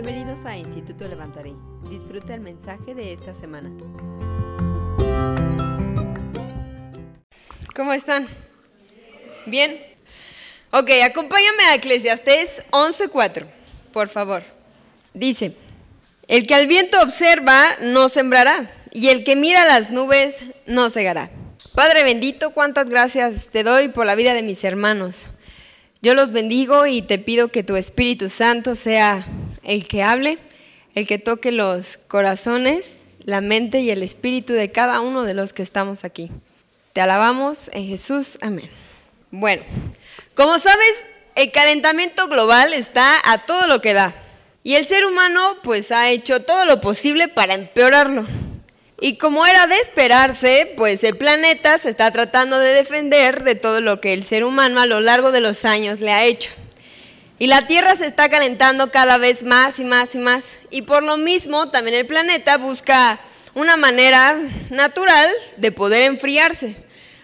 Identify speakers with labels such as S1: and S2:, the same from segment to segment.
S1: Bienvenidos a Instituto Levantaré. Disfruta el mensaje de esta semana.
S2: ¿Cómo están? ¿Bien? Ok, acompáñame a Eclesiastés 11.4, por favor. Dice, el que al viento observa no sembrará, y el que mira las nubes no cegará. Padre bendito, cuántas gracias te doy por la vida de mis hermanos. Yo los bendigo y te pido que tu Espíritu Santo sea el que hable, el que toque los corazones, la mente y el espíritu de cada uno de los que estamos aquí. Te alabamos en Jesús, amén. Bueno, como sabes, el calentamiento global está a todo lo que da. Y el ser humano pues ha hecho todo lo posible para empeorarlo. Y como era de esperarse, pues el planeta se está tratando de defender de todo lo que el ser humano a lo largo de los años le ha hecho. Y la Tierra se está calentando cada vez más y más y más. Y por lo mismo también el planeta busca una manera natural de poder enfriarse.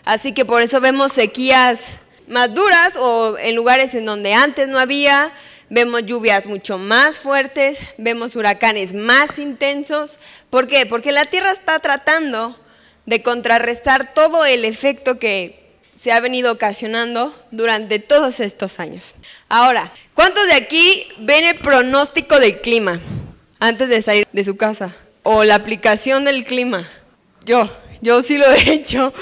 S2: Así que por eso vemos sequías más duras o en lugares en donde antes no había, vemos lluvias mucho más fuertes, vemos huracanes más intensos. ¿Por qué? Porque la Tierra está tratando de contrarrestar todo el efecto que se ha venido ocasionando durante todos estos años. Ahora, ¿cuántos de aquí ven el pronóstico del clima antes de salir de su casa? O la aplicación del clima. Yo, yo sí lo he hecho.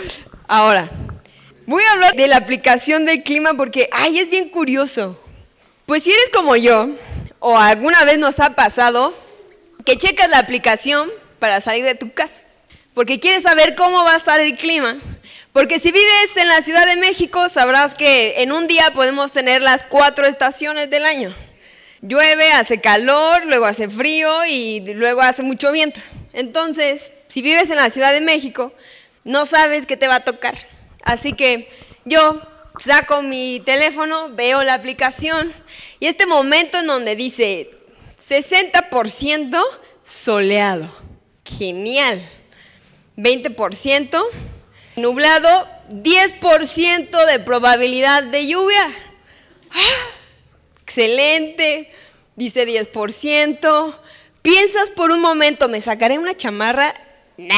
S2: Ahora, voy a hablar de la aplicación del clima porque, ay, es bien curioso. Pues si eres como yo, o alguna vez nos ha pasado, que checas la aplicación para salir de tu casa, porque quieres saber cómo va a estar el clima. Porque si vives en la Ciudad de México, sabrás que en un día podemos tener las cuatro estaciones del año. Llueve, hace calor, luego hace frío y luego hace mucho viento. Entonces, si vives en la Ciudad de México, no sabes qué te va a tocar. Así que yo saco mi teléfono, veo la aplicación y este momento en donde dice 60% soleado. Genial. 20% nublado, 10% de probabilidad de lluvia. ¡Ah! Excelente. Dice 10%. Piensas por un momento, ¿me sacaré una chamarra? Nah.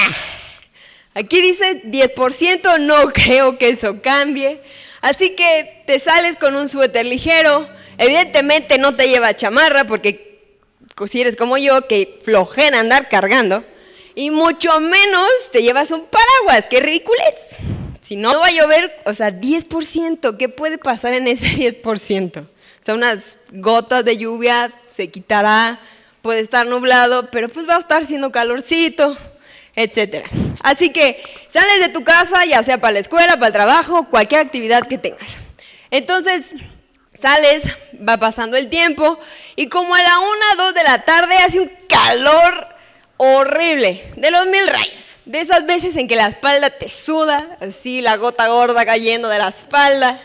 S2: Aquí dice 10%, no creo que eso cambie. Así que te sales con un suéter ligero. Evidentemente no te lleva chamarra porque si eres como yo, que flojera andar cargando. Y mucho menos te llevas un paraguas, qué ridiculez. Si no va a llover, o sea, 10%, ¿qué puede pasar en ese 10%? O sea, unas gotas de lluvia, se quitará, puede estar nublado, pero pues va a estar siendo calorcito, etcétera. Así que sales de tu casa, ya sea para la escuela, para el trabajo, cualquier actividad que tengas. Entonces, sales, va pasando el tiempo, y como a la una, dos de la tarde hace un calor horrible, de los mil rayos, de esas veces en que la espalda te suda, así la gota gorda cayendo de la espalda,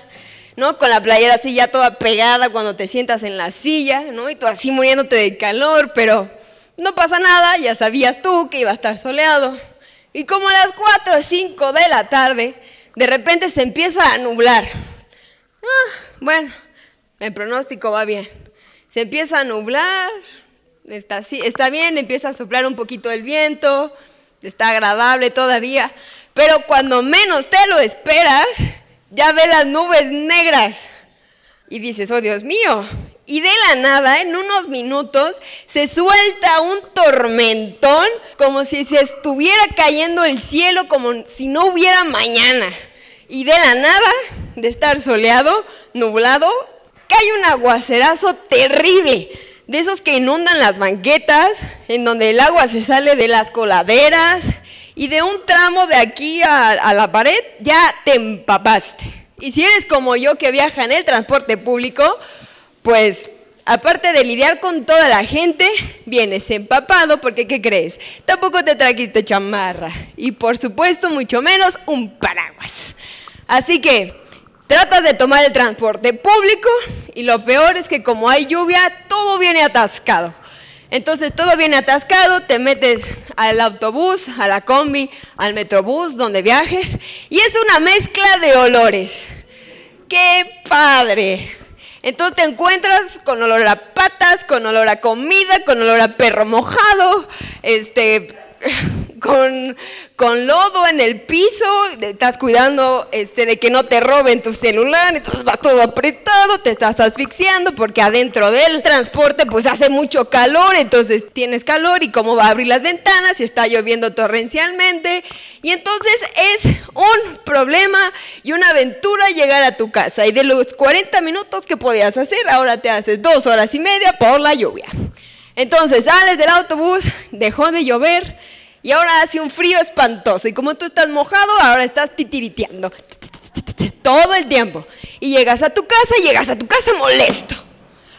S2: ¿no? Con la playera así ya toda pegada cuando te sientas en la silla, ¿no? Y tú así muriéndote de calor, pero no pasa nada, ya sabías tú que iba a estar soleado. Y como a las 4 o 5 de la tarde, de repente se empieza a nublar. Ah, bueno, el pronóstico va bien. Se empieza a nublar, está, así, está bien, empieza a soplar un poquito el viento, está agradable todavía, pero cuando menos te lo esperas, ya ves las nubes negras y dices, oh Dios mío, y de la nada, en unos minutos, se suelta un tormentón como si se estuviera cayendo el cielo, como si no hubiera mañana. Y de la nada, de estar soleado, nublado, cae un aguacerazo terrible de esos que inundan las banquetas, en donde el agua se sale de las coladeras y de un tramo de aquí a, la pared ya te empapaste. Y si eres como yo que viaja en el transporte público, pues aparte de lidiar con toda la gente, vienes empapado porque ¿qué crees? Tampoco te trajiste chamarra y por supuesto mucho menos un paraguas. Así que Tratas de tomar el transporte público y lo peor es que como hay lluvia, todo viene atascado. Entonces todo viene atascado, te metes al autobús, a la combi, al metrobús, donde viajes, y es una mezcla de olores. ¡Qué padre! Entonces te encuentras con olor a patas, con olor a comida, con olor a perro mojado, este, con, con lodo en el piso, estás cuidando este, de que no te roben tu celular, entonces va todo apretado, te estás asfixiando porque adentro del transporte pues hace mucho calor, entonces tienes calor y cómo va a abrir las ventanas y está lloviendo torrencialmente y entonces es un problema y una aventura llegar a tu casa y de los 40 minutos que podías hacer, ahora te haces dos horas y media por la lluvia. Entonces sales del autobús, dejó de llover, y ahora hace un frío espantoso. Y como tú estás mojado, ahora estás titiriteando. Todo el tiempo. Y llegas a tu casa llegas a tu casa molesto.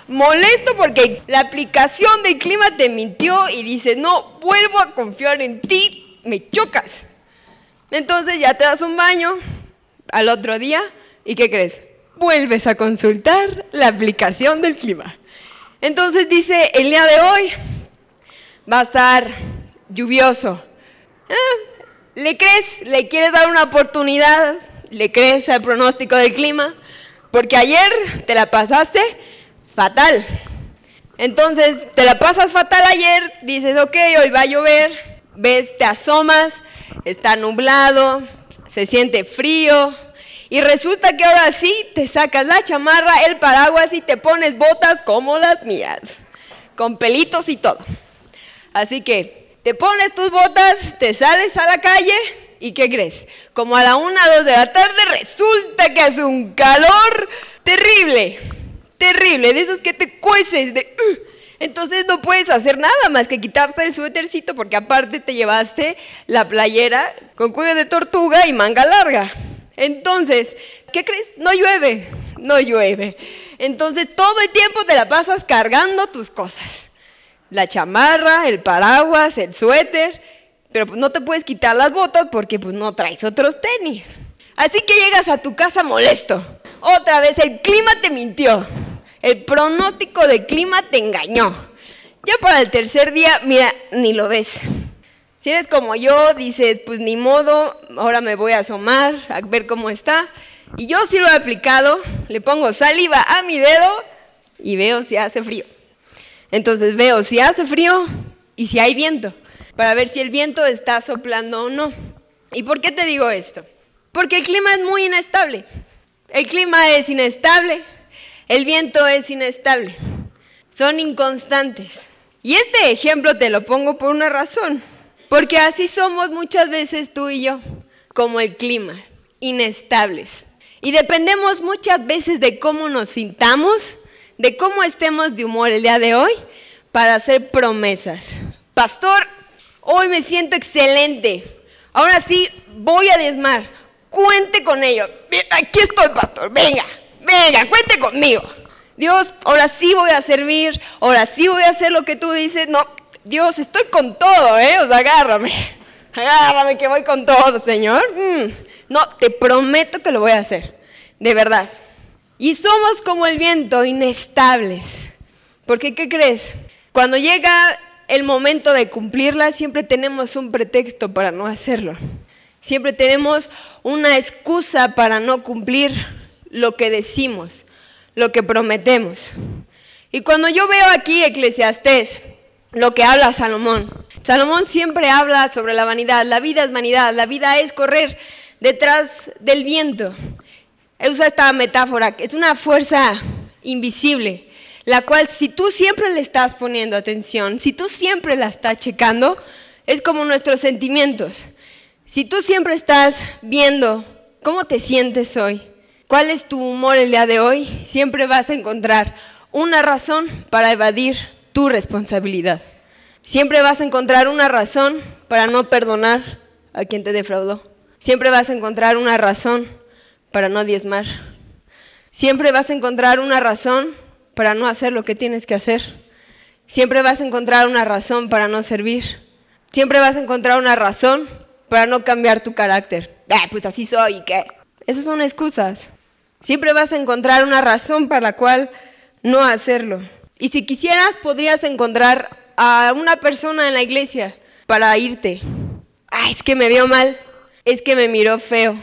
S2: Molesto porque la aplicación del clima te mintió y dices, no, vuelvo a confiar en ti, me chocas. Entonces ya te das un baño al otro día y ¿qué crees? Vuelves a consultar la aplicación del clima. Entonces dice, el día de hoy va a estar lluvioso. Ah, ¿Le crees? ¿Le quieres dar una oportunidad? ¿Le crees al pronóstico del clima? Porque ayer te la pasaste fatal. Entonces, te la pasas fatal ayer, dices, ok, hoy va a llover, ves, te asomas, está nublado, se siente frío, y resulta que ahora sí te sacas la chamarra, el paraguas y te pones botas como las mías, con pelitos y todo. Así que te pones tus botas, te sales a la calle y ¿qué crees? Como a la una, dos de la tarde resulta que hace un calor terrible, terrible, de esos que te cueces, de... Entonces no puedes hacer nada más que quitarte el suétercito porque aparte te llevaste la playera con cuello de tortuga y manga larga. Entonces, ¿qué crees? No llueve, no llueve. Entonces todo el tiempo te la pasas cargando tus cosas la chamarra, el paraguas, el suéter, pero pues no te puedes quitar las botas porque pues no traes otros tenis. Así que llegas a tu casa molesto. Otra vez el clima te mintió. El pronóstico del clima te engañó. Ya para el tercer día, mira, ni lo ves. Si eres como yo, dices, pues ni modo, ahora me voy a asomar a ver cómo está. Y yo sí lo he aplicado, le pongo saliva a mi dedo y veo si hace frío. Entonces veo si hace frío y si hay viento, para ver si el viento está soplando o no. ¿Y por qué te digo esto? Porque el clima es muy inestable. El clima es inestable, el viento es inestable, son inconstantes. Y este ejemplo te lo pongo por una razón, porque así somos muchas veces tú y yo, como el clima, inestables. Y dependemos muchas veces de cómo nos sintamos de cómo estemos de humor el día de hoy para hacer promesas. Pastor, hoy me siento excelente. Ahora sí, voy a diezmar. Cuente con ello. Aquí estoy, pastor. Venga, venga, cuente conmigo. Dios, ahora sí voy a servir. Ahora sí voy a hacer lo que tú dices. No, Dios, estoy con todo, ¿eh? O agárrame. Agárrame que voy con todo, Señor. Mm. No, te prometo que lo voy a hacer. De verdad. Y somos como el viento, inestables. Porque, ¿qué crees? Cuando llega el momento de cumplirla, siempre tenemos un pretexto para no hacerlo. Siempre tenemos una excusa para no cumplir lo que decimos, lo que prometemos. Y cuando yo veo aquí Eclesiastés, lo que habla Salomón, Salomón siempre habla sobre la vanidad. La vida es vanidad, la vida es correr detrás del viento usa esta metáfora, es una fuerza invisible, la cual si tú siempre le estás poniendo atención, si tú siempre la estás checando, es como nuestros sentimientos. Si tú siempre estás viendo cómo te sientes hoy, cuál es tu humor el día de hoy, siempre vas a encontrar una razón para evadir tu responsabilidad. Siempre vas a encontrar una razón para no perdonar a quien te defraudó. Siempre vas a encontrar una razón para no diezmar. Siempre vas a encontrar una razón para no hacer lo que tienes que hacer. Siempre vas a encontrar una razón para no servir. Siempre vas a encontrar una razón para no cambiar tu carácter. Ah, pues así soy, ¿y qué? Esas son excusas. Siempre vas a encontrar una razón para la cual no hacerlo. Y si quisieras, podrías encontrar a una persona en la iglesia para irte. Ah, es que me vio mal. Es que me miró feo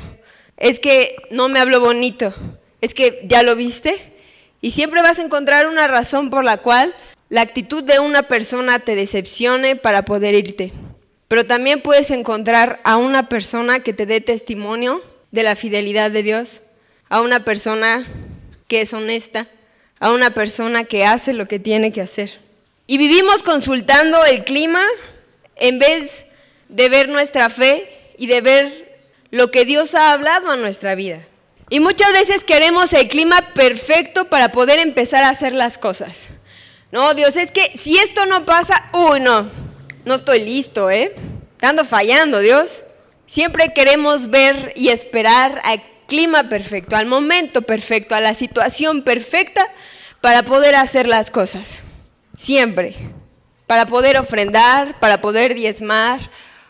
S2: es que no me habló bonito, es que ya lo viste. Y siempre vas a encontrar una razón por la cual la actitud de una persona te decepcione para poder irte. Pero también puedes encontrar a una persona que te dé testimonio de la fidelidad de Dios, a una persona que es honesta, a una persona que hace lo que tiene que hacer. Y vivimos consultando el clima en vez de ver nuestra fe y de ver lo que Dios ha hablado a nuestra vida. Y muchas veces queremos el clima perfecto para poder empezar a hacer las cosas. No, Dios, es que si esto no pasa, uy, no, no estoy listo, ¿eh? Ando fallando, Dios. Siempre queremos ver y esperar al clima perfecto, al momento perfecto, a la situación perfecta para poder hacer las cosas. Siempre. Para poder ofrendar, para poder diezmar.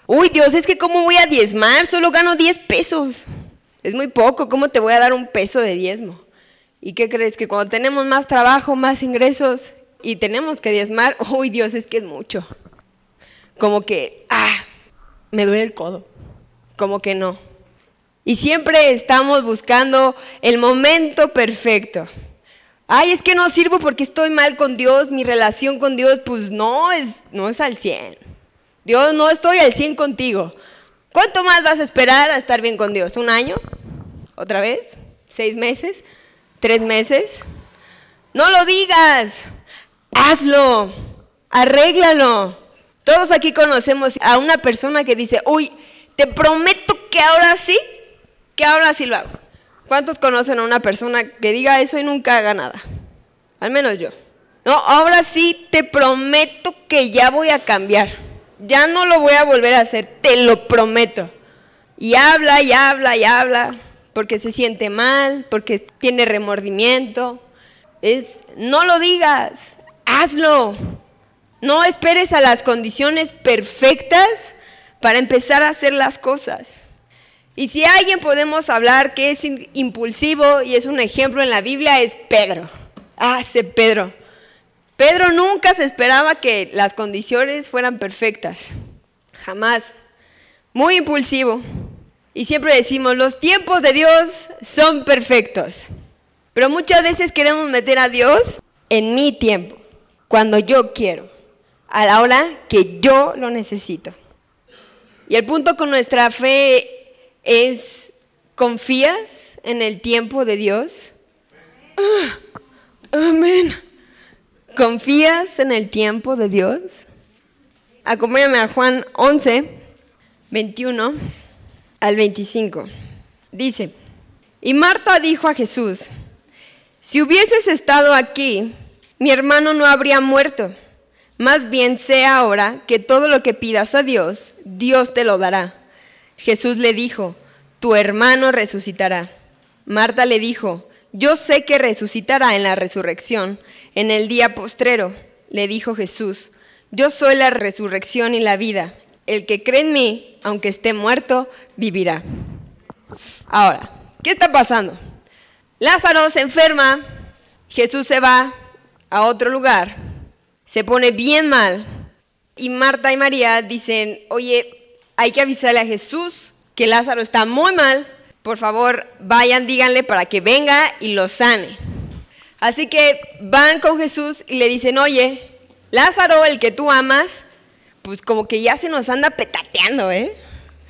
S2: Uy, Dios, es que ¿cómo voy a diezmar? Solo gano 10 pesos. Es muy poco, ¿cómo te voy a dar un peso de diezmo? ¿Y qué crees? Que cuando tenemos más trabajo, más ingresos y tenemos que diezmar, uy, Dios, es que es mucho como que, ah, me duele el codo, como que no. Y siempre estamos buscando el momento perfecto. Ay, es que no sirvo porque estoy mal con Dios, mi relación con Dios, pues no es, no es al 100. Dios, no estoy al 100 contigo. ¿Cuánto más vas a esperar a estar bien con Dios? ¿Un año? ¿Otra vez? ¿Seis meses? ¿Tres meses? No lo digas, hazlo, arréglalo. Todos aquí conocemos a una persona que dice, uy, te prometo que ahora sí, que ahora sí lo hago. ¿Cuántos conocen a una persona que diga eso y nunca haga nada? Al menos yo. No, ahora sí te prometo que ya voy a cambiar. Ya no lo voy a volver a hacer, te lo prometo. Y habla y habla y habla porque se siente mal, porque tiene remordimiento. Es, no lo digas, hazlo. No esperes a las condiciones perfectas para empezar a hacer las cosas. Y si alguien podemos hablar que es impulsivo y es un ejemplo en la Biblia, es Pedro. Ah, Pedro. Pedro nunca se esperaba que las condiciones fueran perfectas. Jamás. Muy impulsivo. Y siempre decimos, los tiempos de Dios son perfectos. Pero muchas veces queremos meter a Dios en mi tiempo, cuando yo quiero a la hora que yo lo necesito. Y el punto con nuestra fe es, ¿confías en el tiempo de Dios? Ah, amén. ¿Confías en el tiempo de Dios? Acompáñame a Juan 11, 21 al 25. Dice, y Marta dijo a Jesús, si hubieses estado aquí, mi hermano no habría muerto. Más bien sé ahora que todo lo que pidas a Dios, Dios te lo dará. Jesús le dijo, tu hermano resucitará. Marta le dijo, yo sé que resucitará en la resurrección, en el día postrero. Le dijo Jesús, yo soy la resurrección y la vida. El que cree en mí, aunque esté muerto, vivirá. Ahora, ¿qué está pasando? Lázaro se enferma, Jesús se va a otro lugar se pone bien mal. Y Marta y María dicen, oye, hay que avisarle a Jesús que Lázaro está muy mal. Por favor, vayan, díganle para que venga y lo sane. Así que van con Jesús y le dicen, oye, Lázaro, el que tú amas, pues como que ya se nos anda petateando, ¿eh?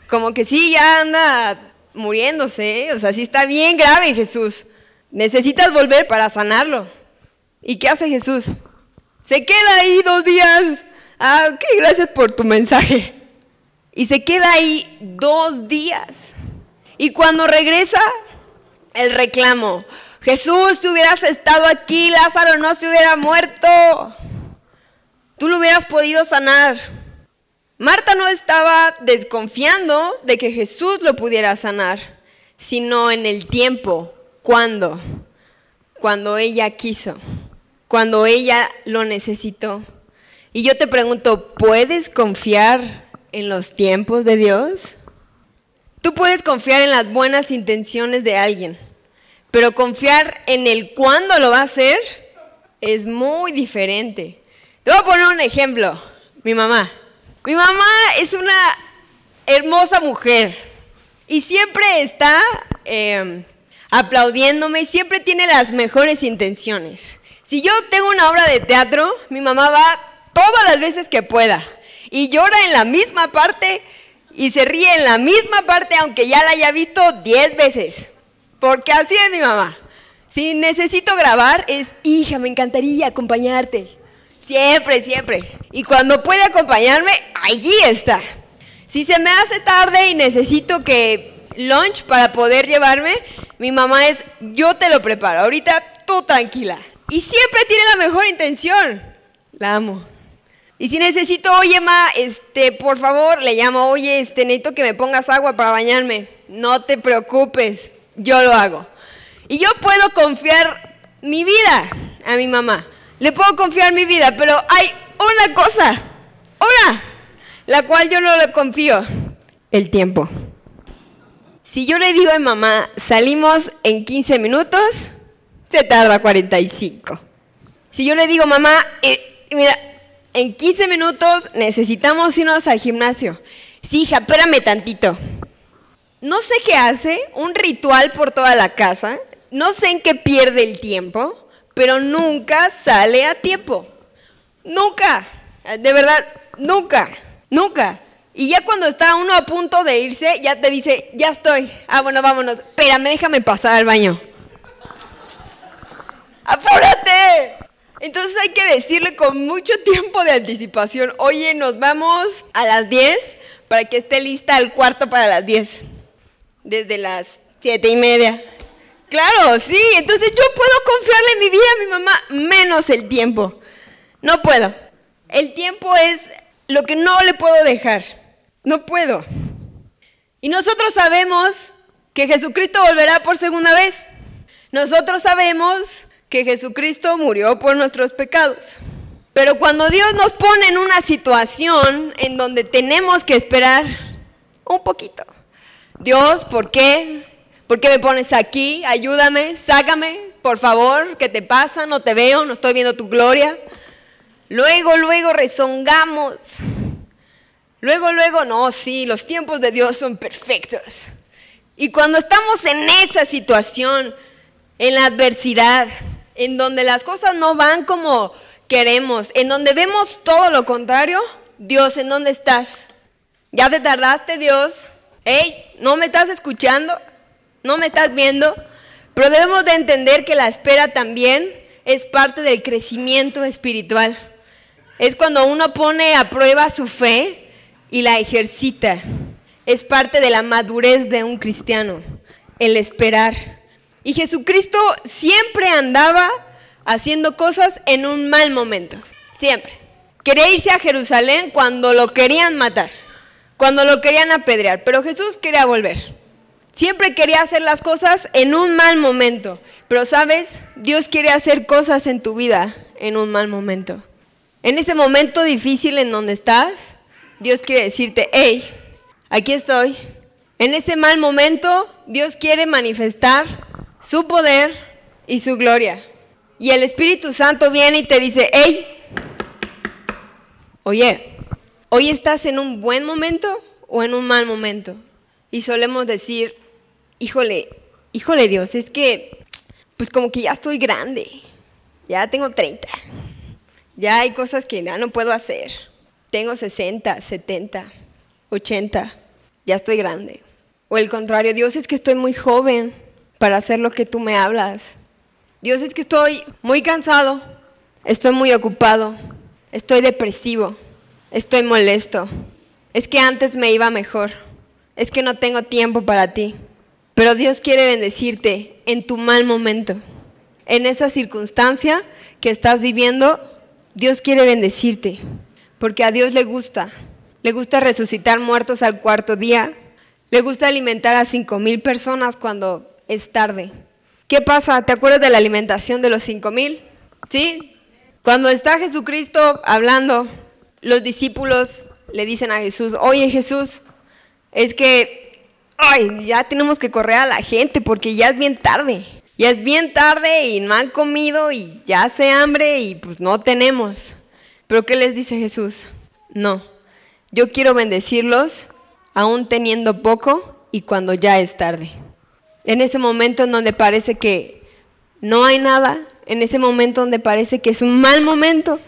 S2: Como que sí, ya anda muriéndose, ¿eh? o sea, sí está bien grave Jesús. Necesitas volver para sanarlo. ¿Y qué hace Jesús? Se queda ahí dos días. Ah, ok, gracias por tu mensaje. Y se queda ahí dos días. Y cuando regresa, el reclamo. Jesús, si hubieras estado aquí, Lázaro no se hubiera muerto. Tú lo hubieras podido sanar. Marta no estaba desconfiando de que Jesús lo pudiera sanar, sino en el tiempo, cuando, cuando ella quiso cuando ella lo necesitó. Y yo te pregunto, ¿puedes confiar en los tiempos de Dios? Tú puedes confiar en las buenas intenciones de alguien, pero confiar en el cuándo lo va a hacer es muy diferente. Te voy a poner un ejemplo, mi mamá. Mi mamá es una hermosa mujer y siempre está eh, aplaudiéndome, siempre tiene las mejores intenciones. Si yo tengo una obra de teatro, mi mamá va todas las veces que pueda y llora en la misma parte y se ríe en la misma parte aunque ya la haya visto 10 veces. Porque así es mi mamá. Si necesito grabar es, hija, me encantaría acompañarte. Siempre, siempre. Y cuando puede acompañarme, allí está. Si se me hace tarde y necesito que lunch para poder llevarme, mi mamá es, yo te lo preparo, ahorita tú tranquila. Y siempre tiene la mejor intención. La amo. Y si necesito, oye, ma, este, por favor, le llamo, oye, este, necesito que me pongas agua para bañarme. No te preocupes, yo lo hago. Y yo puedo confiar mi vida a mi mamá. Le puedo confiar mi vida, pero hay una cosa, una, la cual yo no le confío, el tiempo. Si yo le digo a mamá, salimos en 15 minutos, se tarda 45. Si yo le digo, mamá, eh, mira, en 15 minutos necesitamos irnos al gimnasio. Sí, hija, espérame tantito. No sé qué hace, un ritual por toda la casa, no sé en qué pierde el tiempo, pero nunca sale a tiempo. Nunca, de verdad, nunca, nunca. Y ya cuando está uno a punto de irse, ya te dice, ya estoy. Ah, bueno, vámonos. Espérame, déjame pasar al baño. ¡Apúrate! Entonces hay que decirle con mucho tiempo de anticipación, oye, nos vamos a las 10 para que esté lista el cuarto para las 10. Desde las siete y media. Claro, sí, entonces yo puedo confiarle mi vida a mi mamá, menos el tiempo. No puedo. El tiempo es lo que no le puedo dejar. No puedo. Y nosotros sabemos que Jesucristo volverá por segunda vez. Nosotros sabemos que Jesucristo murió por nuestros pecados. Pero cuando Dios nos pone en una situación en donde tenemos que esperar un poquito. Dios, ¿por qué? ¿Por qué me pones aquí? Ayúdame, sácame, por favor, ¿qué te pasa? No te veo, no estoy viendo tu gloria. Luego, luego rezongamos. Luego, luego, no, sí, los tiempos de Dios son perfectos. Y cuando estamos en esa situación, en la adversidad, en donde las cosas no van como queremos, en donde vemos todo lo contrario, Dios, ¿en dónde estás? ¿Ya te tardaste, Dios? Hey, ¿no me estás escuchando? ¿No me estás viendo? Pero debemos de entender que la espera también es parte del crecimiento espiritual. Es cuando uno pone a prueba su fe y la ejercita. Es parte de la madurez de un cristiano, el esperar. Y Jesucristo siempre andaba haciendo cosas en un mal momento. Siempre. Quería irse a Jerusalén cuando lo querían matar, cuando lo querían apedrear, pero Jesús quería volver. Siempre quería hacer las cosas en un mal momento. Pero sabes, Dios quiere hacer cosas en tu vida en un mal momento. En ese momento difícil en donde estás, Dios quiere decirte, hey, aquí estoy. En ese mal momento, Dios quiere manifestar su poder y su gloria. Y el Espíritu Santo viene y te dice, hey, oye, hoy estás en un buen momento o en un mal momento. Y solemos decir, híjole, híjole Dios, es que, pues como que ya estoy grande, ya tengo 30, ya hay cosas que ya no puedo hacer. Tengo 60, 70, 80, ya estoy grande. O el contrario, Dios es que estoy muy joven para hacer lo que tú me hablas. Dios, es que estoy muy cansado, estoy muy ocupado, estoy depresivo, estoy molesto. Es que antes me iba mejor, es que no tengo tiempo para ti. Pero Dios quiere bendecirte en tu mal momento. En esa circunstancia que estás viviendo, Dios quiere bendecirte, porque a Dios le gusta. Le gusta resucitar muertos al cuarto día. Le gusta alimentar a cinco mil personas cuando es tarde. ¿Qué pasa? ¿Te acuerdas de la alimentación de los cinco mil? ¿Sí? Cuando está Jesucristo hablando, los discípulos le dicen a Jesús, oye Jesús, es que, ay, ya tenemos que correr a la gente porque ya es bien tarde. Ya es bien tarde y no han comido y ya hace hambre y pues no tenemos. Pero ¿qué les dice Jesús? No, yo quiero bendecirlos aún teniendo poco y cuando ya es tarde. En ese momento en donde parece que no hay nada, en ese momento donde parece que es un mal momento.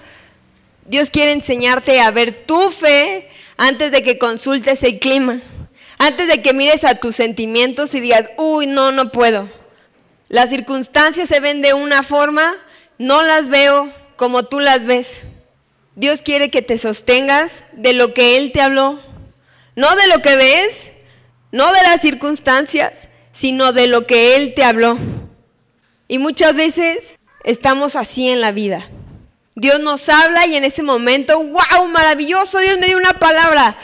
S2: Dios quiere enseñarte a ver tu fe antes de que consultes el clima, antes de que mires a tus sentimientos y digas, uy, no, no puedo. Las circunstancias se ven de una forma, no las veo como tú las ves. Dios quiere que te sostengas de lo que Él te habló, no de lo que ves, no de las circunstancias, sino de lo que Él te habló. Y muchas veces estamos así en la vida. Dios nos habla y en ese momento, wow, maravilloso, Dios me dio una palabra.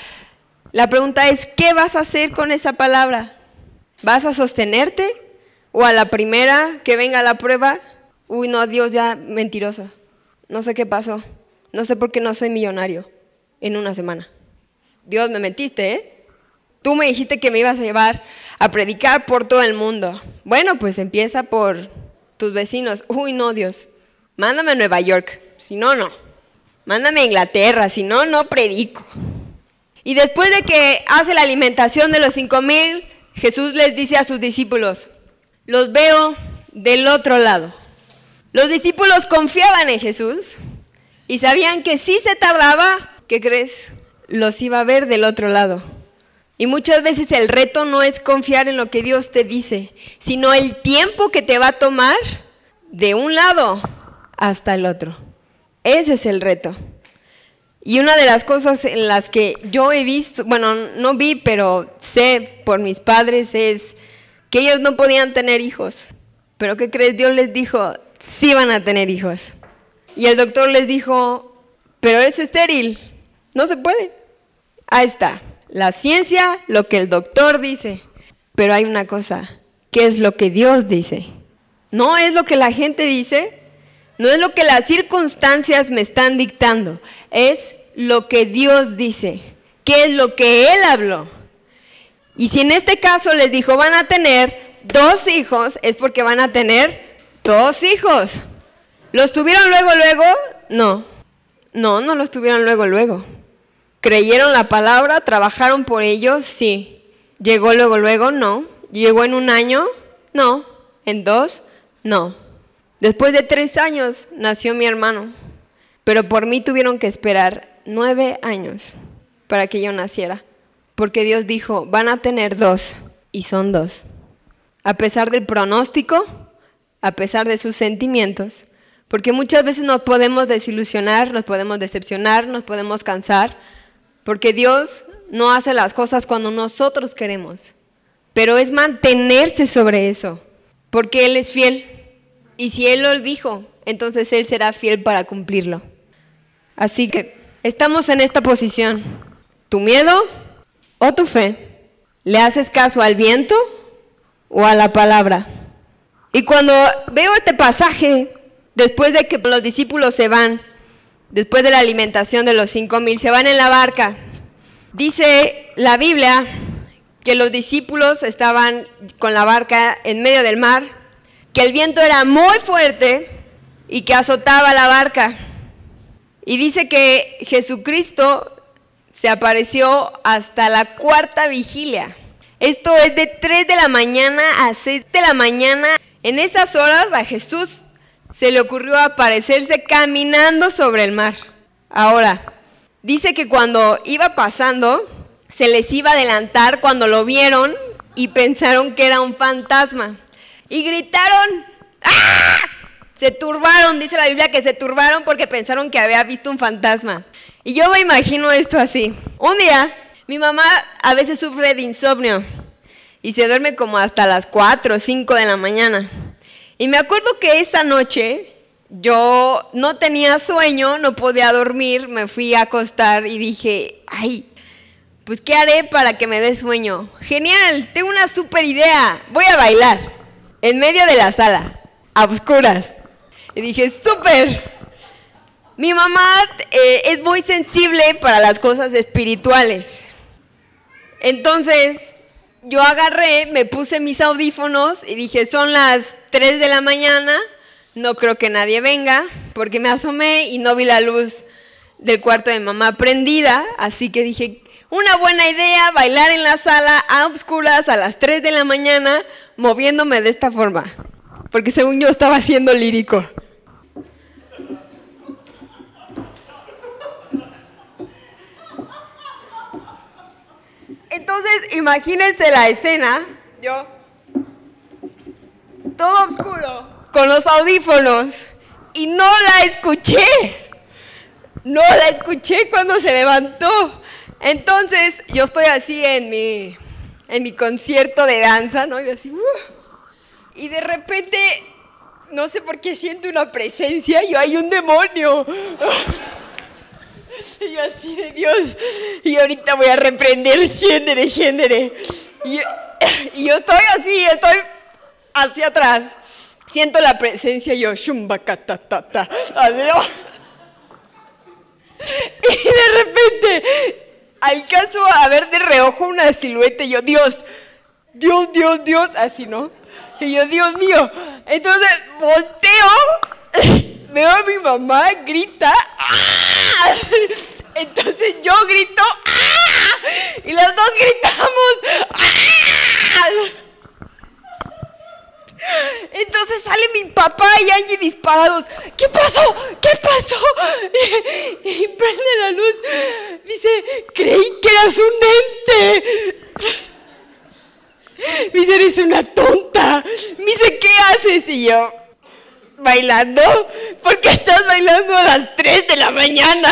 S2: La pregunta es, ¿qué vas a hacer con esa palabra? ¿Vas a sostenerte? ¿O a la primera que venga la prueba? Uy, no, Dios ya mentiroso. No sé qué pasó. No sé por qué no soy millonario en una semana. Dios, me mentiste, ¿eh? Tú me dijiste que me ibas a llevar a predicar por todo el mundo. Bueno, pues empieza por tus vecinos. Uy, no, Dios. Mándame a Nueva York. Si no, no. Mándame a Inglaterra. Si no, no predico. Y después de que hace la alimentación de los cinco mil, Jesús les dice a sus discípulos, los veo del otro lado. Los discípulos confiaban en Jesús y sabían que si se tardaba, ¿qué crees? Los iba a ver del otro lado. Y muchas veces el reto no es confiar en lo que Dios te dice, sino el tiempo que te va a tomar de un lado hasta el otro. Ese es el reto. Y una de las cosas en las que yo he visto, bueno, no vi, pero sé por mis padres, es que ellos no podían tener hijos. Pero ¿qué crees? Dios les dijo, sí van a tener hijos. Y el doctor les dijo, pero es estéril, no se puede. Ahí está, la ciencia, lo que el doctor dice. Pero hay una cosa, ¿qué es lo que Dios dice? No es lo que la gente dice, no es lo que las circunstancias me están dictando, es lo que Dios dice, qué es lo que Él habló. Y si en este caso les dijo van a tener dos hijos, es porque van a tener dos hijos. ¿Los tuvieron luego, luego? No, no, no los tuvieron luego, luego. ¿Creyeron la palabra? ¿Trabajaron por ellos? Sí. ¿Llegó luego, luego? No. ¿Llegó en un año? No. ¿En dos? No. Después de tres años nació mi hermano, pero por mí tuvieron que esperar nueve años para que yo naciera, porque Dios dijo, van a tener dos, y son dos. A pesar del pronóstico, a pesar de sus sentimientos, porque muchas veces nos podemos desilusionar, nos podemos decepcionar, nos podemos cansar, porque Dios no hace las cosas cuando nosotros queremos, pero es mantenerse sobre eso, porque Él es fiel. Y si Él lo dijo, entonces Él será fiel para cumplirlo. Así que estamos en esta posición. ¿Tu miedo o tu fe? ¿Le haces caso al viento o a la palabra? Y cuando veo este pasaje, después de que los discípulos se van, después de la alimentación de los cinco mil, se van en la barca. Dice la Biblia que los discípulos estaban con la barca en medio del mar, que el viento era muy fuerte y que azotaba la barca. Y dice que Jesucristo se apareció hasta la cuarta vigilia. Esto es de 3 de la mañana a 6 de la mañana. En esas horas a Jesús se le ocurrió aparecerse caminando sobre el mar. Ahora, dice que cuando iba pasando, se les iba a adelantar cuando lo vieron y pensaron que era un fantasma. Y gritaron, ¡ah! Se turbaron, dice la Biblia que se turbaron porque pensaron que había visto un fantasma. Y yo me imagino esto así. Un día, mi mamá a veces sufre de insomnio y se duerme como hasta las 4 o 5 de la mañana. Y me acuerdo que esa noche yo no tenía sueño, no podía dormir, me fui a acostar y dije, ay, pues ¿qué haré para que me dé sueño? Genial, tengo una super idea, voy a bailar en medio de la sala, a oscuras. Y dije, súper. Mi mamá eh, es muy sensible para las cosas espirituales. Entonces, yo agarré, me puse mis audífonos y dije, son las 3 de la mañana, no creo que nadie venga, porque me asomé y no vi la luz del cuarto de mamá prendida, así que dije, Una buena idea bailar en la sala a oscuras a las 3 de la mañana moviéndome de esta forma. Porque según yo estaba siendo lírico. Entonces, imagínense la escena, yo, todo oscuro, con los audífonos, y no la escuché. No la escuché cuando se levantó. Entonces, yo estoy así en mi, en mi concierto de danza, ¿no? Y así, uh, y de repente, no sé por qué siento una presencia, y yo hay un demonio. Y yo así de Dios, y ahorita voy a reprender, shendere, shendere. Y, y yo estoy así, estoy hacia atrás. Siento la presencia yo, shumbakatatata. Y de repente alcanzo a ver de reojo una silueta y yo, Dios, Dios, Dios, Dios, así, ¿no? Y yo, Dios mío. Entonces volteo, veo a mi mamá, grita, ¡ah! Entonces yo grito, ¡ah! Y las dos gritamos, ¡ah! Entonces sale mi papá y Angie disparados. ¿Qué pasó? ¿Qué pasó? Y, prende la luz. Dice, creí que eras un ente. Dice, eres una tonta. Dice, ¿qué haces? Y yo, bailando. ¿Por qué estás bailando a las 3 de la mañana?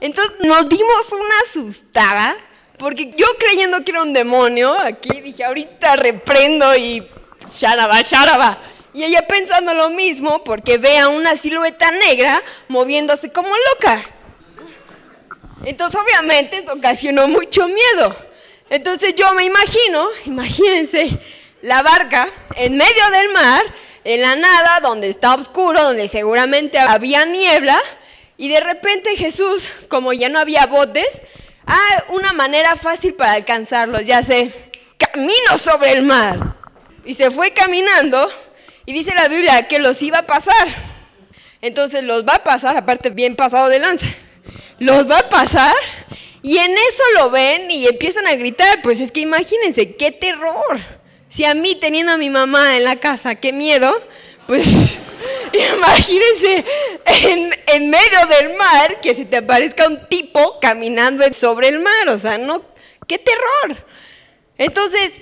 S2: Entonces nos dimos una asustada, porque yo creyendo que era un demonio, aquí dije, ahorita reprendo y sharaba, sharaba. Y ella pensando lo mismo, porque ve a una silueta negra moviéndose como loca. Entonces obviamente eso ocasionó mucho miedo. Entonces yo me imagino, imagínense, la barca en medio del mar, en la nada, donde está oscuro, donde seguramente había niebla, y de repente Jesús, como ya no había botes, ah, una manera fácil para alcanzarlos, ya sé, camino sobre el mar. Y se fue caminando y dice la Biblia que los iba a pasar. Entonces los va a pasar, aparte bien pasado de lanza, los va a pasar y en eso lo ven y empiezan a gritar. Pues es que imagínense, qué terror. Si a mí teniendo a mi mamá en la casa, qué miedo, pues imagínense en, medio del mar que se te aparezca un tipo caminando sobre el mar, o sea, no, qué terror. Entonces,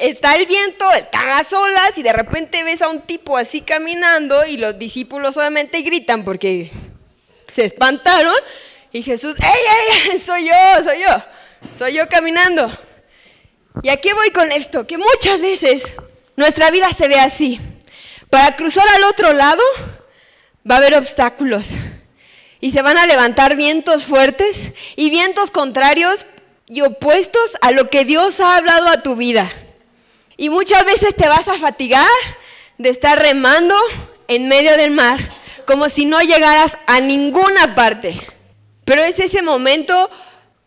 S2: está el viento, están las olas y de repente ves a un tipo así caminando y los discípulos obviamente gritan porque se espantaron y Jesús, ¡ey, ey! Soy yo, soy yo, soy yo caminando. ¿Y a qué voy con esto? Que muchas veces nuestra vida se ve así. Para cruzar al otro lado va a haber obstáculos y se van a levantar vientos fuertes y vientos contrarios y opuestos a lo que Dios ha hablado a tu vida. Y muchas veces te vas a fatigar de estar remando en medio del mar, como si no llegaras a ninguna parte. Pero es ese momento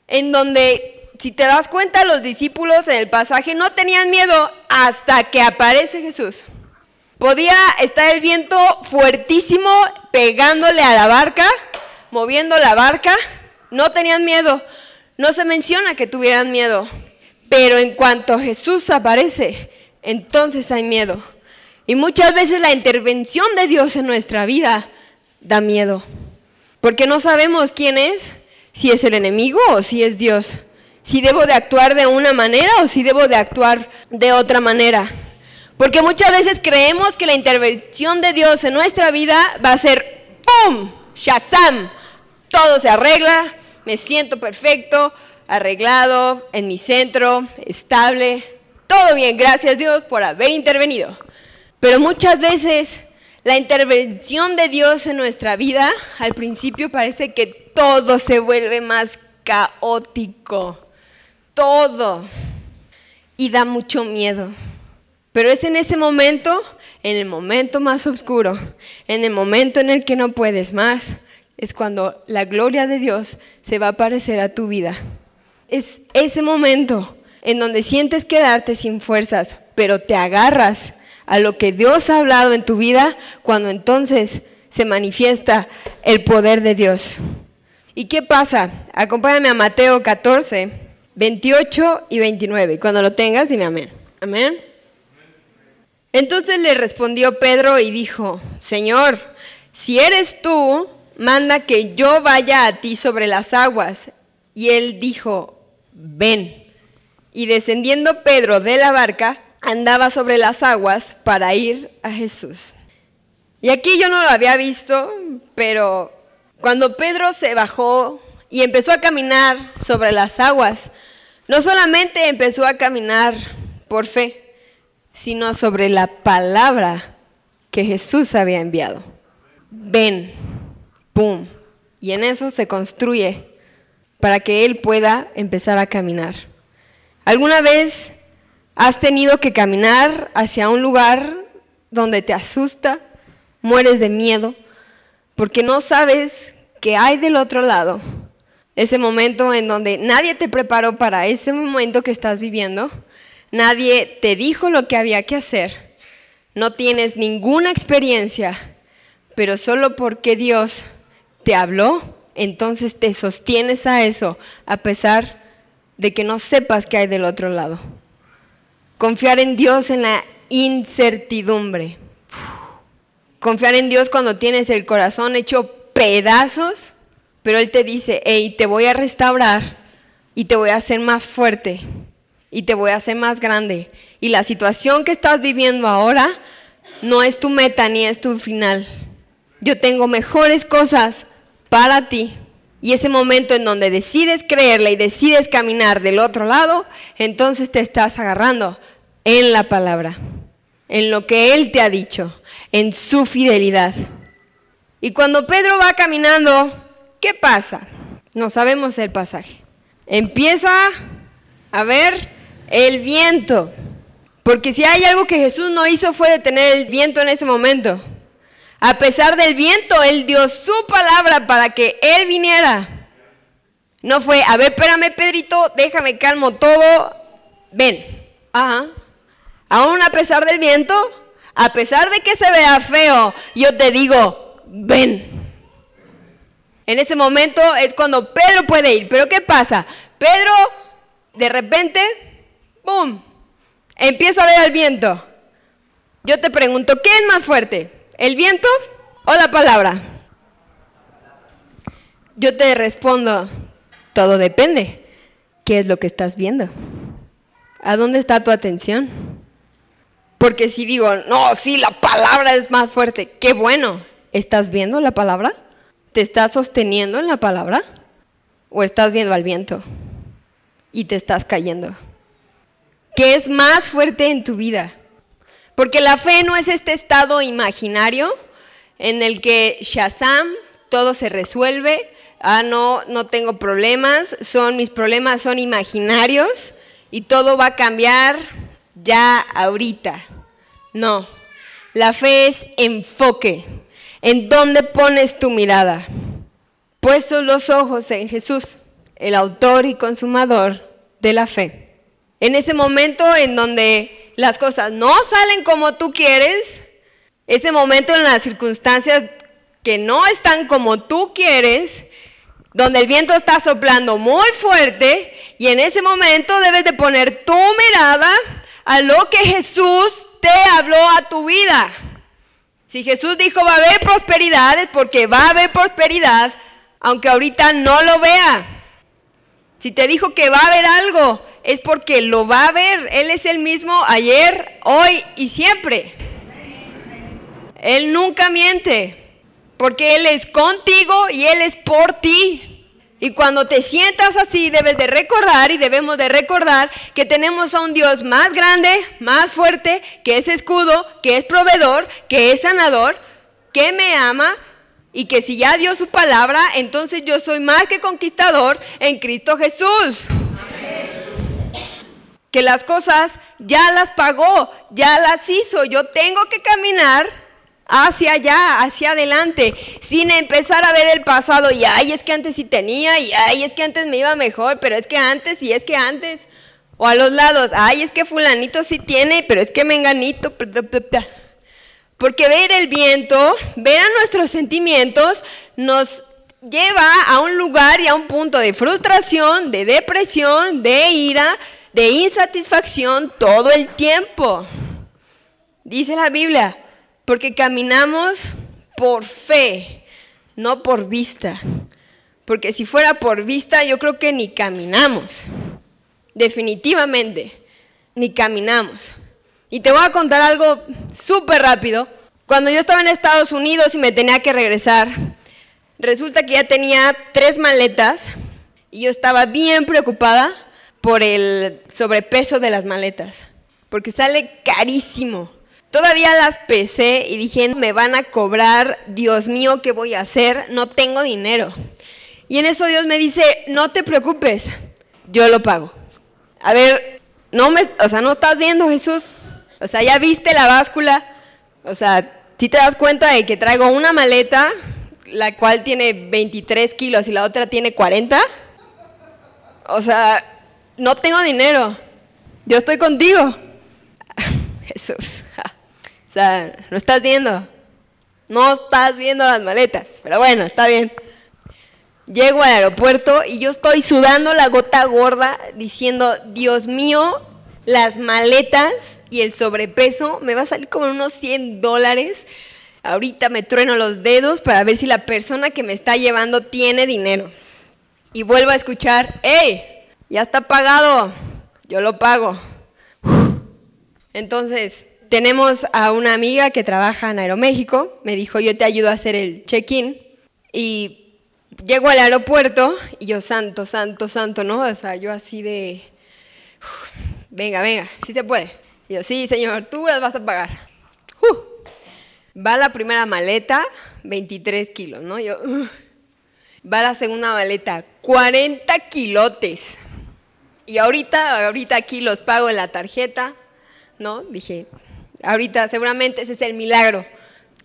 S2: en donde, si te das cuenta, los discípulos en el pasaje no tenían miedo hasta que aparece Jesús. Podía estar el viento fuertísimo pegándole a la barca, moviendo la barca. No tenían miedo. No se menciona que tuvieran miedo. Pero en cuanto Jesús aparece, entonces hay miedo. Y muchas veces la intervención de Dios en nuestra vida da miedo. Porque no sabemos quién es, si es el enemigo o si es Dios. Si debo de actuar de una manera o si debo de actuar de otra manera. Porque muchas veces creemos que la intervención de Dios en nuestra vida va a ser ¡pum! ¡Shazam! Todo se arregla, me siento perfecto, arreglado, en mi centro, estable. Todo bien, gracias Dios por haber intervenido. Pero muchas veces la intervención de Dios en nuestra vida, al principio parece que todo se vuelve más caótico. Todo. Y da mucho miedo. Pero es en ese momento, en el momento más oscuro, en el momento en el que no puedes más, es cuando la gloria de Dios se va a aparecer a tu vida. Es ese momento en donde sientes quedarte sin fuerzas, pero te agarras a lo que Dios ha hablado en tu vida, cuando entonces se manifiesta el poder de Dios. ¿Y qué pasa? Acompáñame a Mateo 14, 28 y 29. Cuando lo tengas, dime amén. Amén. Entonces le respondió Pedro y dijo, Señor, si eres tú, manda que yo vaya a ti sobre las aguas. Y él dijo, ven. Y descendiendo Pedro de la barca, andaba sobre las aguas para ir a Jesús. Y aquí yo no lo había visto, pero cuando Pedro se bajó y empezó a caminar sobre las aguas, no solamente empezó a caminar por fe, sino sobre la palabra que Jesús había enviado. Ven, pum. Y en eso se construye para que Él pueda empezar a caminar. ¿Alguna vez has tenido que caminar hacia un lugar donde te asusta, mueres de miedo, porque no sabes qué hay del otro lado? Ese momento en donde nadie te preparó para ese momento que estás viviendo, nadie te dijo lo que había que hacer, no tienes ninguna experiencia, pero solo porque Dios te habló, entonces te sostienes a eso, a pesar de que no sepas qué hay del otro lado. Confiar en Dios en la incertidumbre. Confiar en Dios cuando tienes el corazón hecho pedazos, pero Él te dice, hey, te voy a restaurar y te voy a hacer más fuerte y te voy a hacer más grande. Y la situación que estás viviendo ahora no es tu meta ni es tu final. Yo tengo mejores cosas para ti. Y ese momento en donde decides creerle y decides caminar del otro lado, entonces te estás agarrando en la palabra, en lo que Él te ha dicho, en su fidelidad. Y cuando Pedro va caminando, ¿qué pasa? No sabemos el pasaje. Empieza a ver el viento. Porque si hay algo que Jesús no hizo fue detener el viento en ese momento. A pesar del viento, Él dio su palabra para que Él viniera. No fue, a ver, espérame, Pedrito, déjame calmo todo, ven. Ajá. Aún a pesar del viento, a pesar de que se vea feo, yo te digo, ven. En ese momento es cuando Pedro puede ir. Pero ¿qué pasa? Pedro, de repente, ¡boom! Empieza a ver el viento. Yo te pregunto, ¿qué es más fuerte? ¿El viento o la palabra? Yo te respondo, todo depende. ¿Qué es lo que estás viendo? ¿A dónde está tu atención? Porque si digo, no, sí, la palabra es más fuerte, qué bueno. ¿Estás viendo la palabra? ¿Te estás sosteniendo en la palabra? ¿O estás viendo al viento y te estás cayendo? ¿Qué es más fuerte en tu vida? Porque la fe no es este estado imaginario en el que Shazam, todo se resuelve, ah, no, no tengo problemas, son mis problemas son imaginarios y todo va a cambiar ya ahorita. No, la fe es enfoque. ¿En dónde pones tu mirada? Puestos los ojos en Jesús, el autor y consumador de la fe. En ese momento en donde las cosas no salen como tú quieres, ese momento en las circunstancias que no están como tú quieres, donde el viento está soplando muy fuerte y en ese momento debes de poner tu mirada a lo que Jesús te habló a tu vida. Si Jesús dijo va a haber prosperidad es porque va a haber prosperidad, aunque ahorita no lo vea. Si te dijo que va a haber algo, es porque lo va a ver. Él es el mismo ayer, hoy y siempre. Él nunca miente, porque Él es contigo y Él es por ti. Y cuando te sientas así, debes de recordar y debemos de recordar que tenemos a un Dios más grande, más fuerte, que es escudo, que es proveedor, que es sanador, que me ama y que si ya dio su palabra, entonces yo soy más que conquistador en Cristo Jesús que las cosas ya las pagó, ya las hizo. Yo tengo que caminar hacia allá, hacia adelante, sin empezar a ver el pasado y ay, es que antes sí tenía y ay, es que antes me iba mejor, pero es que antes y es que antes. O a los lados, ay, es que fulanito sí tiene, pero es que menganito. Porque ver el viento, ver a nuestros sentimientos, nos lleva a un lugar y a un punto de frustración, de depresión, de ira, de insatisfacción todo el tiempo. Dice la Biblia, porque caminamos por fe, no por vista. Porque si fuera por vista, yo creo que ni caminamos. Definitivamente, ni caminamos. Y te voy a contar algo súper rápido. Cuando yo estaba en Estados Unidos y me tenía que regresar, resulta que ya tenía tres maletas y yo estaba bien preocupada por el sobrepeso de las maletas, porque sale carísimo. Todavía las pesé y dije, me van a cobrar, Dios mío, ¿qué voy a hacer? No tengo dinero. Y en eso Dios me dice, no te preocupes, yo lo pago. A ver, no me, o sea, no estás viendo Jesús. O sea, ya viste la báscula. O sea, si te das cuenta de que traigo una maleta, la cual tiene 23 kilos y la otra tiene 40. O sea, no tengo dinero. Yo estoy contigo. Jesús. O sea, no estás viendo. No estás viendo las maletas. Pero bueno, está bien. Llego al aeropuerto y yo estoy sudando la gota gorda diciendo, Dios mío, las maletas y el sobrepeso me va a salir como unos 100 dólares. Ahorita me trueno los dedos para ver si la persona que me está llevando tiene dinero. Y vuelvo a escuchar, ¡hey! Ya está pagado. Yo lo pago. Entonces, tenemos a una amiga que trabaja en Aeroméxico. Me dijo, yo te ayudo a hacer el check-in. Y llego al aeropuerto y yo, santo, santo, santo, ¿no? O sea, yo así de, venga, venga, sí se puede. Y yo, sí, señor, tú las vas a pagar. va la primera maleta, 23 kilos, ¿no? Yo, va la segunda maleta, 40 kilotes. Y ahorita, ahorita aquí los pago en la tarjeta, ¿no? Dije, ahorita seguramente ese es el milagro,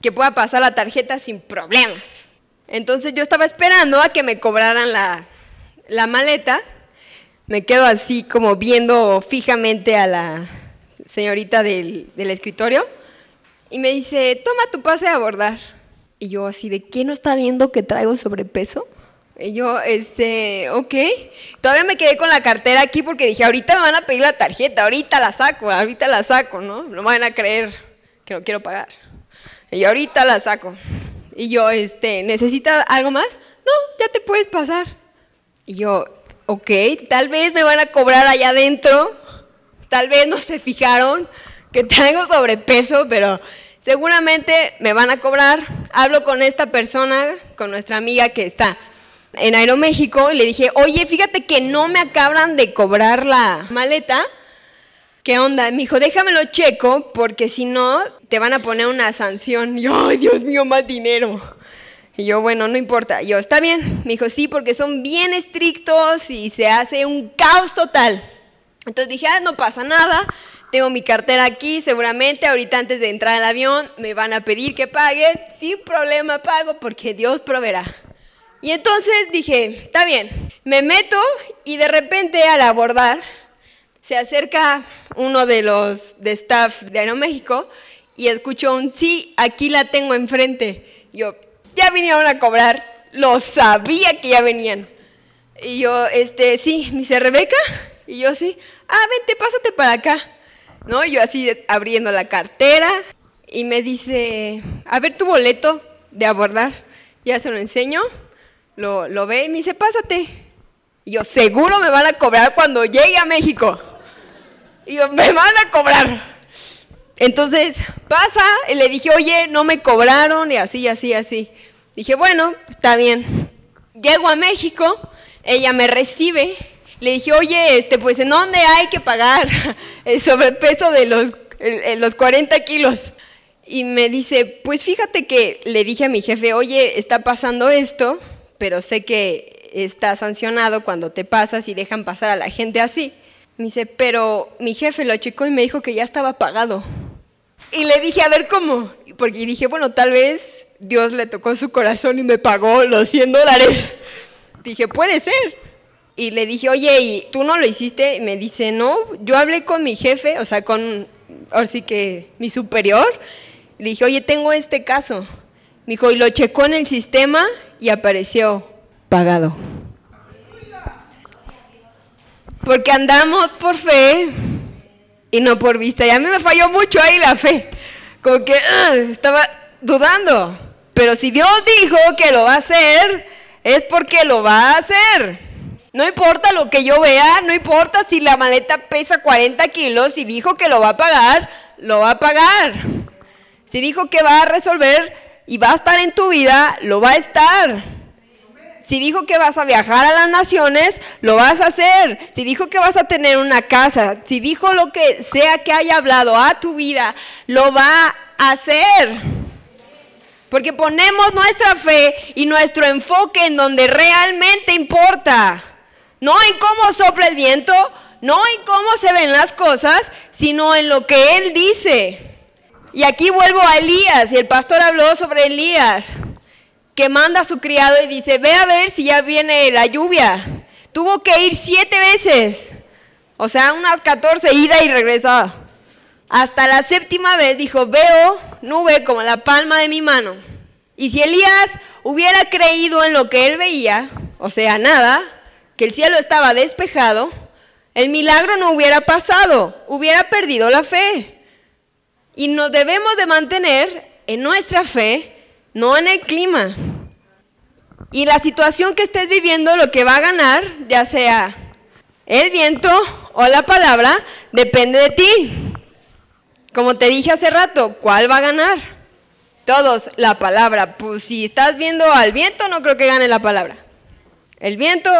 S2: que pueda pasar la tarjeta sin problemas. Entonces yo estaba esperando a que me cobraran la, maleta. Me quedo así como viendo fijamente a la señorita del, escritorio y me dice, toma tu pase a abordar. Y yo así, ¿de quién no está viendo que traigo sobrepeso? Y yo, este, ok. Todavía me quedé con la cartera aquí porque dije, ahorita me van a pedir la tarjeta, ahorita la saco, ahorita la saco, ¿no? No me van a creer que no quiero pagar. Y yo, ahorita la saco. Y yo, este, ¿necesitas algo más? No, ya te puedes pasar. Y yo, ok, tal vez me van a cobrar allá adentro, tal vez no se fijaron que tengo sobrepeso, pero seguramente me van a cobrar. Hablo con esta persona, con nuestra amiga que está en Aeroméxico, y le dije, oye, fíjate que no me acaban de cobrar la maleta. ¿Qué onda? Me dijo, déjamelo checo, porque si no, te van a poner una sanción. Y yo, ay, Dios mío, más dinero. Y yo, bueno, no importa. yo, está bien. Me dijo, sí, porque son bien estrictos y se hace un caos total. Entonces dije, ah, no pasa nada. Tengo mi cartera aquí, seguramente ahorita antes de entrar al avión me van a pedir que pague. Sin problema pago porque Dios proveerá. Y entonces dije, está bien. Me meto y de repente al abordar se acerca uno de los de staff de Aeroméxico y escucho un sí, aquí la tengo enfrente. Yo, ya vinieron a cobrar, lo sabía que ya venían. Y yo, este, sí, me dice Rebeca, y yo sí, ah, vente, pásate para acá. ¿No? Y yo así abriendo la cartera y me dice, a ver tu boleto de abordar. Ya se lo enseño, lo, lo ve y me dice, pásate. Y yo, seguro me van a cobrar cuando llegue a México. Y yo, me van a cobrar. Entonces pasa, y le dije, oye, no me cobraron, y así, así, así. Dije, bueno, está bien. Llego a México, ella me recibe, le dije, oye, este, pues ¿en dónde hay que pagar el sobrepeso de los, los 40 kilos? Y me dice, pues fíjate que le dije a mi jefe, oye, está pasando esto, pero sé que está sancionado cuando te pasas y dejan pasar a la gente así. Me dice, pero mi jefe lo checó y me dijo que ya estaba pagado. Y le dije, a ver cómo. Porque dije, bueno, tal vez Dios le tocó su corazón y me pagó los 100 dólares. Dije, puede ser. Y le dije, oye, ¿y tú no lo hiciste? Y me dice, no, yo hablé con mi jefe, o sea, con, ahora sí que mi superior. Le dije, oye, tengo este caso. Dijo, y lo checó en el sistema y apareció pagado. Porque andamos por fe y no por vista. Y a mí me falló mucho ahí la fe. Como que estaba dudando. Pero si Dios dijo que lo va a hacer, es porque lo va a hacer. No importa lo que yo vea, no importa si la maleta pesa 40 kilos y dijo que lo va a pagar, lo va a pagar. Si dijo que va a resolver y va a estar en tu vida, lo va a estar. Si dijo que vas a viajar a las naciones, lo vas a hacer. Si dijo que vas a tener una casa, si dijo lo que sea que haya hablado a tu vida, lo va a hacer. Porque ponemos nuestra fe y nuestro enfoque en donde realmente importa. No en cómo sopla el viento, no en cómo se ven las cosas, sino en lo que Él dice. Y aquí vuelvo a Elías, y el pastor habló sobre Elías que manda a su criado y dice, ve a ver si ya viene la lluvia. Tuvo que ir siete veces, o sea, unas 14 ida y regresada. Hasta la séptima vez dijo, veo nube como la palma de mi mano. Y si Elías hubiera creído en lo que él veía, o sea, nada, que el cielo estaba despejado, el milagro no hubiera pasado, hubiera perdido la fe. Y nos debemos de mantener en nuestra fe no en el clima. Y la situación que estés viviendo, lo que va a ganar, ya sea el viento o la palabra, depende de ti. Como te dije hace rato, ¿cuál va a ganar? Todos, la palabra. Pues si estás viendo al viento, no creo que gane la palabra. El viento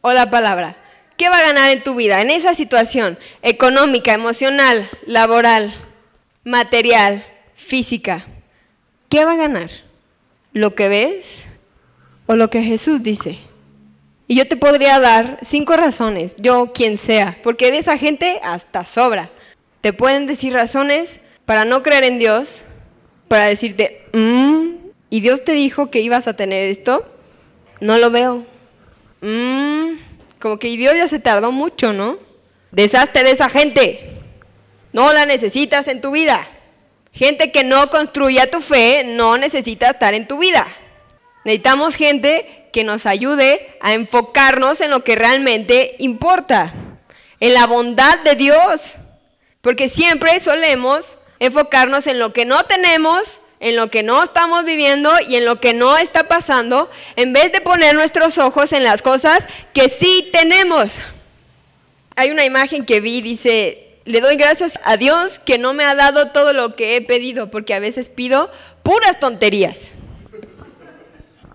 S2: o la palabra. ¿Qué va a ganar en tu vida? En esa situación económica, emocional, laboral, material, física. ¿Qué va a ganar? ¿Lo que ves o lo que Jesús dice? Y yo te podría dar cinco razones, yo quien sea, porque de esa gente hasta sobra. Te pueden decir razones para no creer en Dios, para decirte, mm, ¿y Dios te dijo que ibas a tener esto? No lo veo. Mm, como que Dios ya se tardó mucho, ¿no? Deshazte de esa gente. No la necesitas en tu vida. Gente que no construya tu fe no necesita estar en tu vida. Necesitamos gente que nos ayude a enfocarnos en lo que realmente importa, en la bondad de Dios. Porque siempre solemos enfocarnos en lo que no tenemos, en lo que no estamos viviendo y en lo que no está pasando, en vez de poner nuestros ojos en las cosas que sí tenemos. Hay una imagen que vi, dice, le doy gracias a Dios que no me ha dado todo lo que he pedido, porque a veces pido puras tonterías.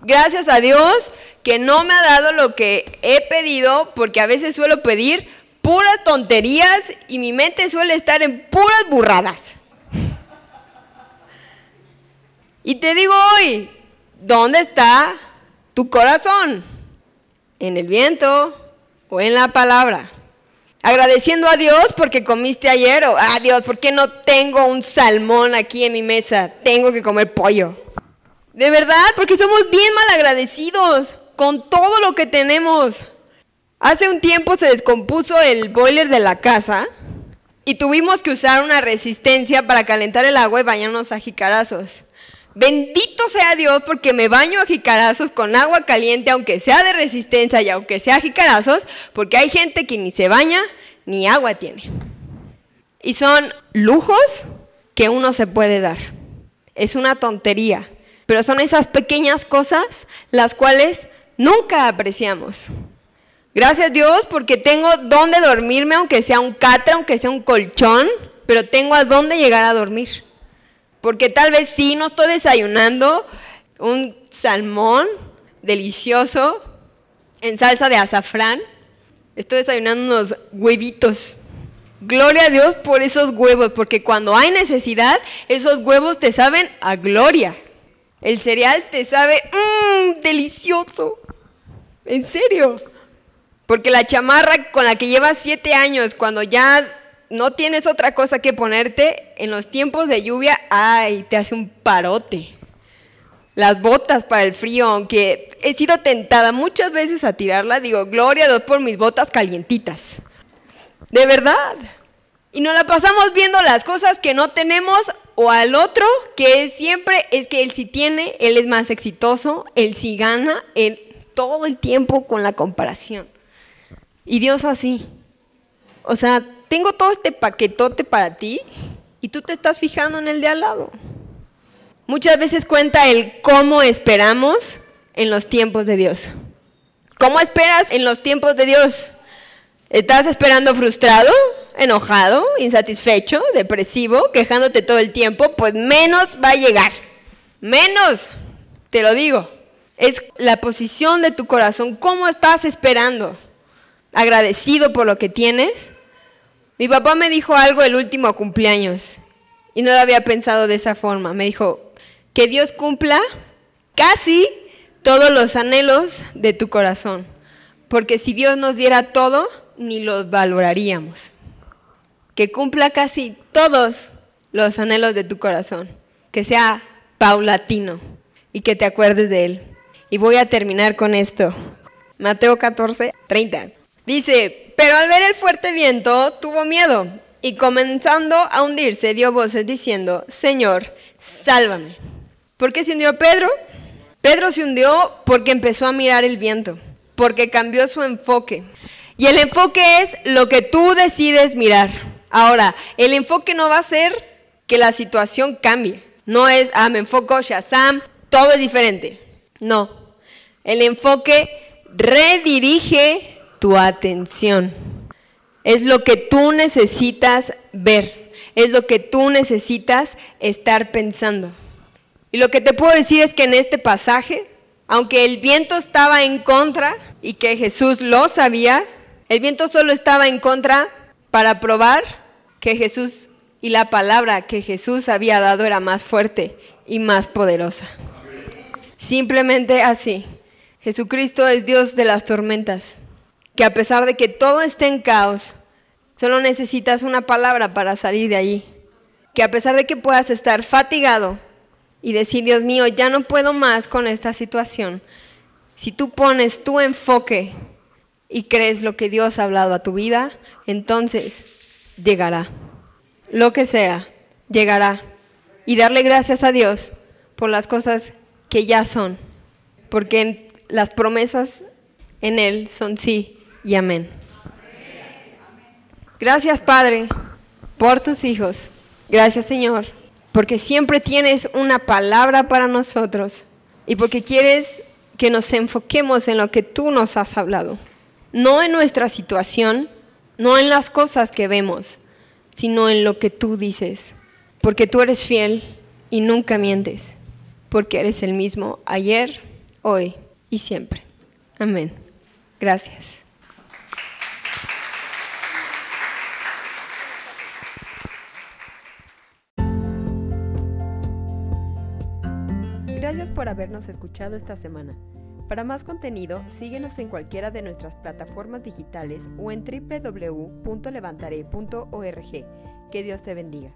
S2: Gracias a Dios que no me ha dado lo que he pedido, porque a veces suelo pedir puras tonterías y mi mente suele estar en puras burradas. Y te digo hoy, ¿dónde está tu corazón? ¿En el viento o en la palabra? Agradeciendo a Dios porque comiste ayer o, ah Dios, ¿por qué no tengo un salmón aquí en mi mesa? Tengo que comer pollo. De verdad, porque somos bien mal agradecidos con todo lo que tenemos. Hace un tiempo se descompuso el boiler de la casa y tuvimos que usar una resistencia para calentar el agua y bañarnos a jicarazos. Bendito sea Dios porque me baño a jicarazos con agua caliente, aunque sea de resistencia y aunque sea jicarazos, porque hay gente que ni se baña ni agua tiene. Y son lujos que uno se puede dar. Es una tontería, pero son esas pequeñas cosas las cuales nunca apreciamos. Gracias Dios porque tengo donde dormirme, aunque sea un catre, aunque sea un colchón, pero tengo a dónde llegar a dormir. Porque tal vez sí, no estoy desayunando un salmón delicioso en salsa de azafrán. Estoy desayunando unos huevitos. Gloria a Dios por esos huevos, porque cuando hay necesidad, esos huevos te saben a gloria. El cereal te sabe mmm, delicioso. En serio. Porque la chamarra con la que llevas siete años, cuando ya no tienes otra cosa que ponerte, en los tiempos de lluvia, ay, te hace un parote. Las botas para el frío, aunque he sido tentada muchas veces a tirarla, digo, gloria a Dios por mis botas calientitas. De verdad. Y nos la pasamos viendo las cosas que no tenemos o al otro que siempre es que él sí tiene, él es más exitoso, él sí gana, él todo el tiempo con la comparación. Y Dios así. O sea, tengo todo este paquetote para ti y tú te estás fijando en el de al lado. Muchas veces cuenta el cómo esperamos en los tiempos de Dios. ¿Cómo esperas en los tiempos de Dios? ¿Estás esperando frustrado, enojado, insatisfecho, depresivo, quejándote todo el tiempo? Pues menos va a llegar. Menos, te lo digo. Es la posición de tu corazón. ¿Cómo estás esperando? ¿Agradecido por lo que tienes? Mi papá me dijo algo el último cumpleaños y no lo había pensado de esa forma. Me dijo, que Dios cumpla casi todos los anhelos de tu corazón. Porque si Dios nos diera todo, ni los valoraríamos. Que cumpla casi todos los anhelos de tu corazón. Que sea paulatino y que te acuerdes de Él. Y voy a terminar con esto. Mateo 14, 30. Dice, pero al ver el fuerte viento tuvo miedo y comenzando a hundirse dio voces diciendo, Señor, sálvame. ¿Por qué se hundió Pedro? Pedro se hundió porque empezó a mirar el viento, porque cambió su enfoque. Y el enfoque es lo que tú decides mirar. Ahora, el enfoque no va a ser que la situación cambie. No es, ah, me enfoco, Shazam, todo es diferente. No. El enfoque redirige tu atención. Es lo que tú necesitas ver. Es lo que tú necesitas estar pensando. Y lo que te puedo decir es que en este pasaje, aunque el viento estaba en contra y que Jesús lo sabía, el viento solo estaba en contra para probar que Jesús y la palabra que Jesús había dado era más fuerte y más poderosa. Simplemente así. Jesucristo es Dios de las tormentas, que a pesar de que todo esté en caos, solo necesitas una palabra para salir de allí. Que a pesar de que puedas estar fatigado, y decir, Dios mío, ya no puedo más con esta situación. Si tú pones tu enfoque y crees lo que Dios ha hablado a tu vida, entonces llegará. Lo que sea, llegará. Y darle gracias a Dios por las cosas que ya son, porque las promesas en Él son sí y amén. Gracias Padre por tus hijos. Gracias Señor porque siempre tienes una palabra para nosotros y porque quieres que nos enfoquemos en lo que tú nos has hablado. No en nuestra situación, no en las cosas que vemos, sino en lo que tú dices. Porque tú eres fiel y nunca mientes. Porque eres el mismo ayer, hoy y siempre. Amén. Gracias.
S1: Gracias por habernos escuchado esta semana. Para más contenido, síguenos en cualquiera de nuestras plataformas digitales o en www.levantaré.org. Que Dios te bendiga.